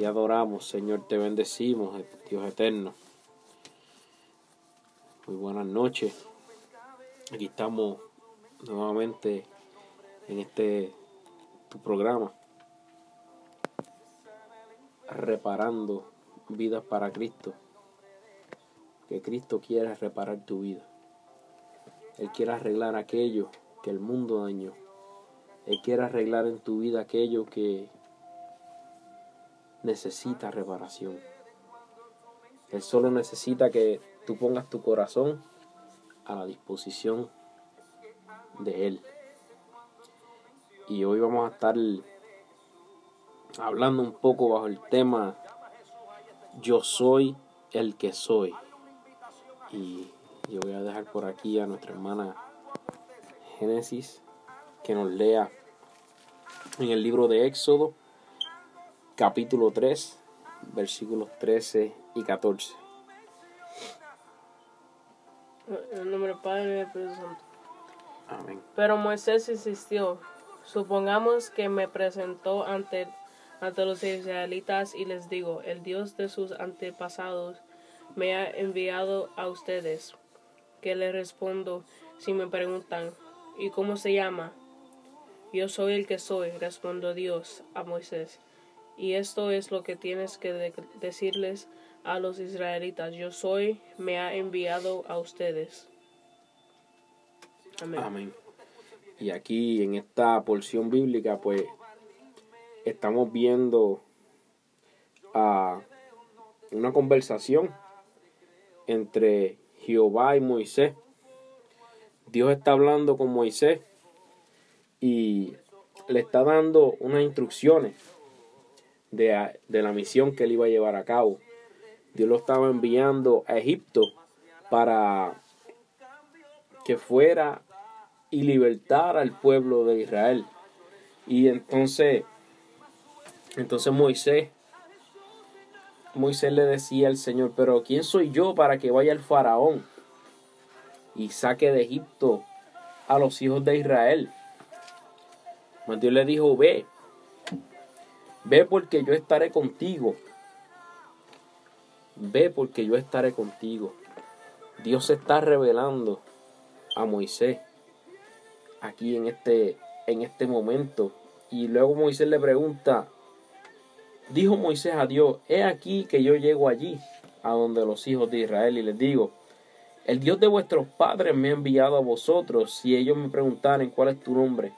te adoramos, Señor, te bendecimos, Dios eterno. Muy buenas noches. Aquí estamos nuevamente en este tu programa reparando vidas para Cristo. Que Cristo quiere reparar tu vida. Él quiere arreglar aquello que el mundo dañó. Él quiere arreglar en tu vida aquello que necesita reparación. Él solo necesita que tú pongas tu corazón a la disposición de Él. Y hoy vamos a estar hablando un poco bajo el tema Yo soy el que soy. Y yo voy a dejar por aquí a nuestra hermana Génesis que nos lea en el libro de Éxodo capítulo 3, versículos 13 y 14. En nombre del Padre y del Espíritu Santo. Amén. Pero Moisés insistió, supongamos que me presentó ante, ante los israelitas y les digo, el Dios de sus antepasados me ha enviado a ustedes. ¿Qué le respondo si me preguntan, ¿y cómo se llama? Yo soy el que soy, respondió Dios a Moisés. Y esto es lo que tienes que decirles a los israelitas. Yo soy, me ha enviado a ustedes. Amén. Y aquí en esta porción bíblica, pues, estamos viendo a una conversación entre Jehová y Moisés. Dios está hablando con Moisés y le está dando unas instrucciones de, la misión que él iba a llevar a cabo. Dios lo estaba enviando a Egipto para que fuera y libertara al pueblo de Israel. Y entonces, entonces Moisés, Moisés le decía al Señor, pero ¿quién soy yo para que vaya el faraón y saque de Egipto a los hijos de Israel? Dios le dijo, ve, Ve porque yo estaré contigo. Ve porque yo estaré contigo. Dios se está revelando a Moisés aquí en este, en este momento. Y luego Moisés le pregunta, dijo Moisés a Dios, he aquí que yo llego allí, a donde los hijos de Israel, y les digo, el Dios de vuestros padres me ha enviado a vosotros, si ellos me preguntaren cuál es tu nombre,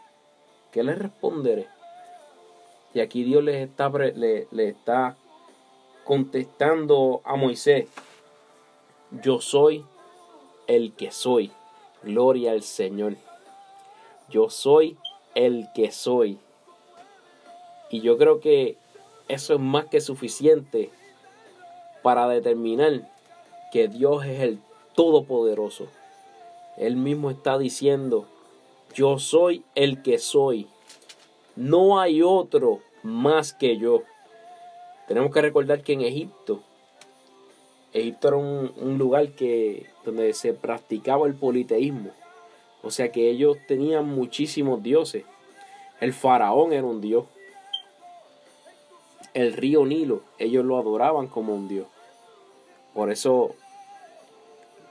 ¿qué les responderé? Y aquí Dios le está, le, le está contestando a Moisés, yo soy el que soy. Gloria al Señor. Yo soy el que soy. Y yo creo que eso es más que suficiente para determinar que Dios es el Todopoderoso. Él mismo está diciendo, yo soy el que soy. No hay otro más que yo. Tenemos que recordar que en Egipto, Egipto era un, lugar que, donde se practicaba el politeísmo. O sea que ellos tenían muchísimos dioses. El faraón era un dios. El río Nilo, ellos lo adoraban como un dios. Por eso,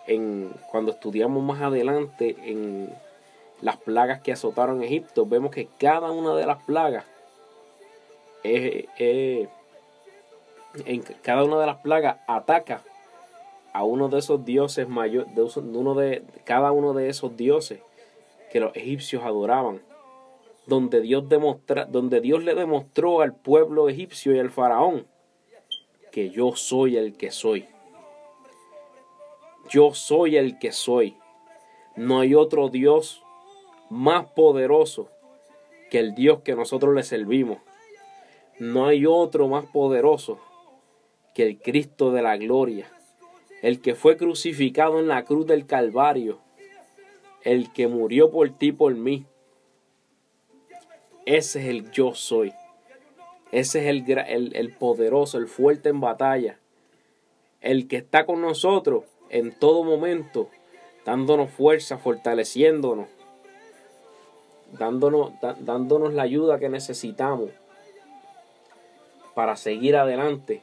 en, cuando estudiamos más adelante en las plagas que azotaron Egipto, vemos que cada una de las plagas en cada una de las plagas ataca a uno de esos dioses mayores, de uno de cada uno de esos dioses que los egipcios adoraban, donde Dios donde Dios le demostró al pueblo egipcio y al faraón que yo soy el que soy. Yo soy el que soy. No hay otro Dios más poderoso que el Dios que nosotros le servimos. No hay otro más poderoso que el Cristo de la gloria, el que fue crucificado en la cruz del Calvario, el que murió por ti, por mí. Ese es el yo soy. Ese es el, el, el poderoso, el fuerte en batalla, el que está con nosotros en todo momento, dándonos fuerza, fortaleciéndonos dándonos, dándonos la ayuda que necesitamos. para seguir adelante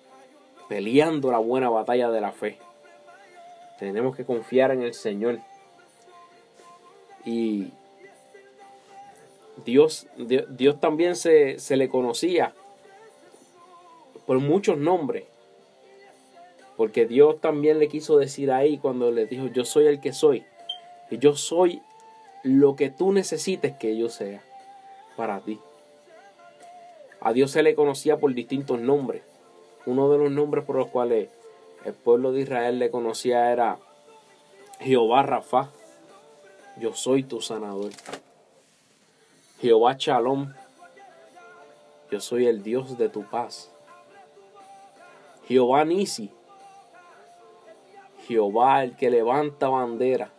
peleando la buena batalla de la fe. Tenemos que confiar en el Señor. Y Dios, Dios, también se, se le conocía por muchos nombres. Porque Dios también le quiso decir ahí cuando le dijo, yo soy el que soy. Y yo soy lo que tú necesites que yo sea para ti. A Dios se le conocía por distintos nombres. Uno de los nombres por los cuales el pueblo de Israel le conocía era Jehová Rafa. Yo soy tu sanador. Jehová Shalom. Yo soy el Dios de tu paz. Jehová Nisi. Jehová el que levanta bandera.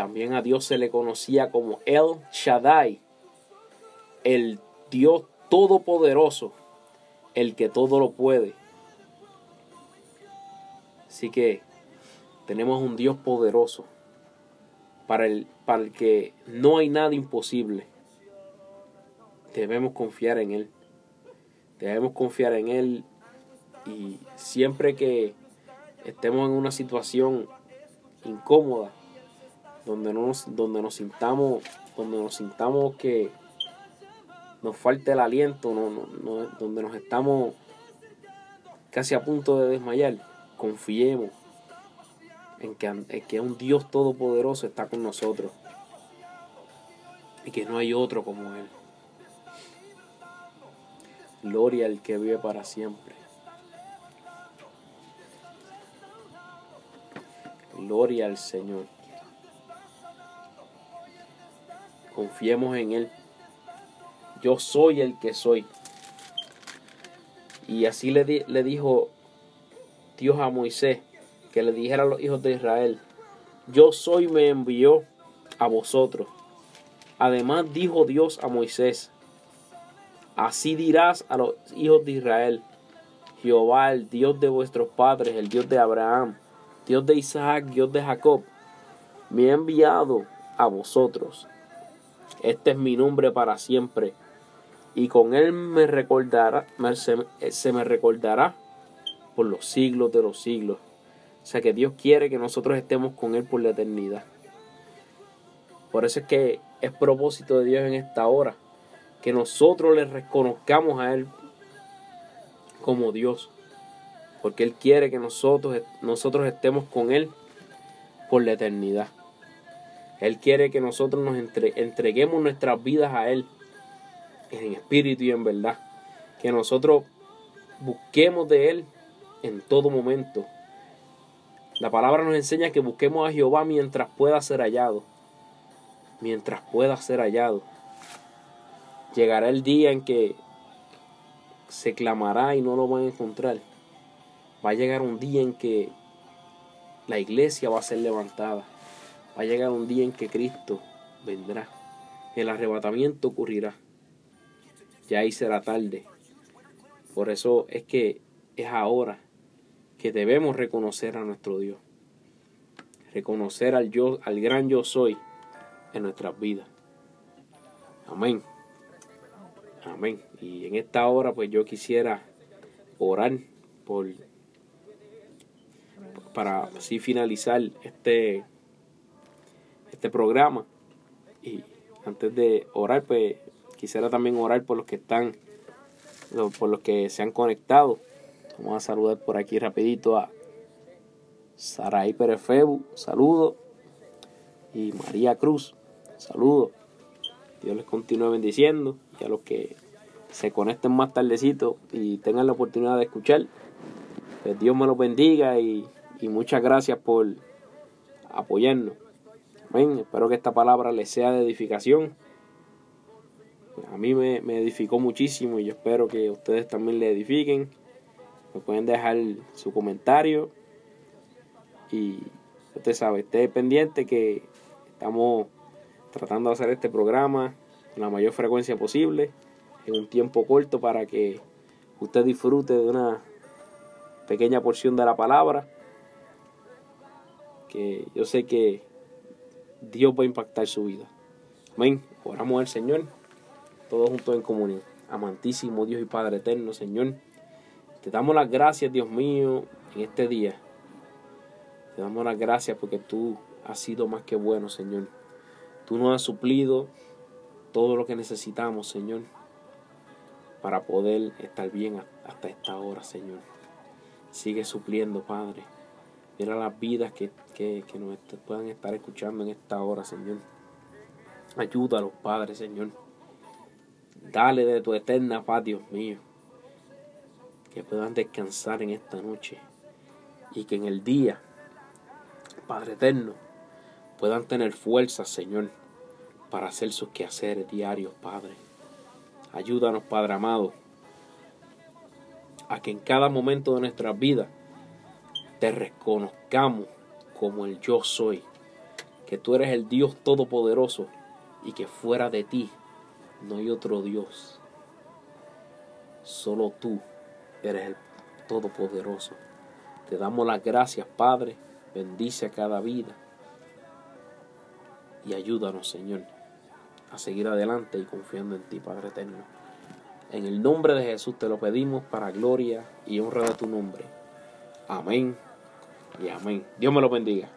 También a Dios se le conocía como El Shaddai, el Dios todopoderoso, el que todo lo puede. Así que tenemos un Dios poderoso para el, para el que no hay nada imposible. Debemos confiar en Él. Debemos confiar en Él y siempre que estemos en una situación incómoda, donde, no nos, donde nos sintamos, donde nos sintamos que nos falta el aliento, no, donde nos estamos casi a punto de desmayar, confiemos en que, en que un Dios todopoderoso está con nosotros y que no hay otro como Él. Gloria al que vive para siempre. Gloria al Señor. Confiemos en Él. Yo soy el que soy. Y así le, le dijo Dios a Moisés que le dijera a los hijos de Israel, yo soy me envió a vosotros. Además dijo Dios a Moisés, así dirás a los hijos de Israel, Jehová, el Dios de vuestros padres, el Dios de Abraham, Dios de Isaac, Dios de Jacob, me ha enviado a vosotros. Este es mi nombre para siempre, y con él me recordará, se me recordará por los siglos de los siglos. O sea que Dios quiere que nosotros estemos con Él por la eternidad. Por eso es que es propósito de Dios en esta hora. Que nosotros le reconozcamos a Él como Dios. Porque Él quiere que nosotros, nosotros estemos con Él por la eternidad. Él quiere que nosotros nos entreguemos nuestras vidas a Él en espíritu y en verdad. Que nosotros busquemos de Él en todo momento la palabra nos enseña que busquemos a Jehová mientras pueda ser hallado. Mientras pueda ser hallado. Llegará el día en que se clamará y no lo van a encontrar. Va a llegar un día en que la iglesia va a ser levantada. Va a llegar un día en que Cristo vendrá. El arrebatamiento ocurrirá. Ya ahí será tarde. Por eso es que es ahora que debemos reconocer a nuestro Dios. Reconocer al, yo, al gran yo soy en nuestras vidas. Amén. Amén. Y en esta hora pues yo quisiera orar por para así finalizar este este programa y antes de orar pues quisiera también orar por los que están por los que se han conectado Vamos a saludar por aquí rapidito a Saraí Perefebu, saludo. Y María Cruz, saludo. Dios les continúe bendiciendo. Y a los que se conecten más tardecito y tengan la oportunidad de escuchar, pues Dios me los bendiga y, muchas gracias por apoyarnos. Amén. Espero que esta palabra les sea de edificación. A mí me, me edificó muchísimo y yo espero que ustedes también le edifiquen me pueden dejar su comentario y usted sabe, esté pendiente que estamos tratando de hacer este programa con la mayor frecuencia posible en un tiempo corto para que usted disfrute de una pequeña porción de la palabra que yo sé que Dios va a impactar su vida. Amén. Oramos al Señor, todos juntos en comunión. amantísimo Dios y Padre eterno, Señor. Te damos las gracias, Dios mío, en este día. Te damos las gracias porque tú has sido más que bueno, Señor. Tú nos has suplido todo lo que necesitamos, Señor, para poder estar bien hasta esta hora, Señor. Sigue supliendo, Padre. Mira las vidas que, que, que nos puedan estar escuchando en esta hora, Señor. Ayúdalos, Padre, Señor. Dale de tu eterna paz, Dios mío. Que puedan descansar en esta noche. Y que en el día, Padre eterno, puedan tener fuerza, Señor, para hacer sus quehaceres diarios, Padre. Ayúdanos, Padre amado, a que en cada momento de nuestra vida te reconozcamos como el yo soy, que tú eres el Dios todopoderoso y que fuera de ti no hay otro Dios. Solo tú eres el todopoderoso. Te damos las gracias, Padre. Bendice a cada vida. Y ayúdanos, Señor, a seguir adelante y confiando en ti, Padre eterno. En el nombre de Jesús te lo pedimos para gloria y honra de tu nombre. Amén y amén. Dios me lo bendiga.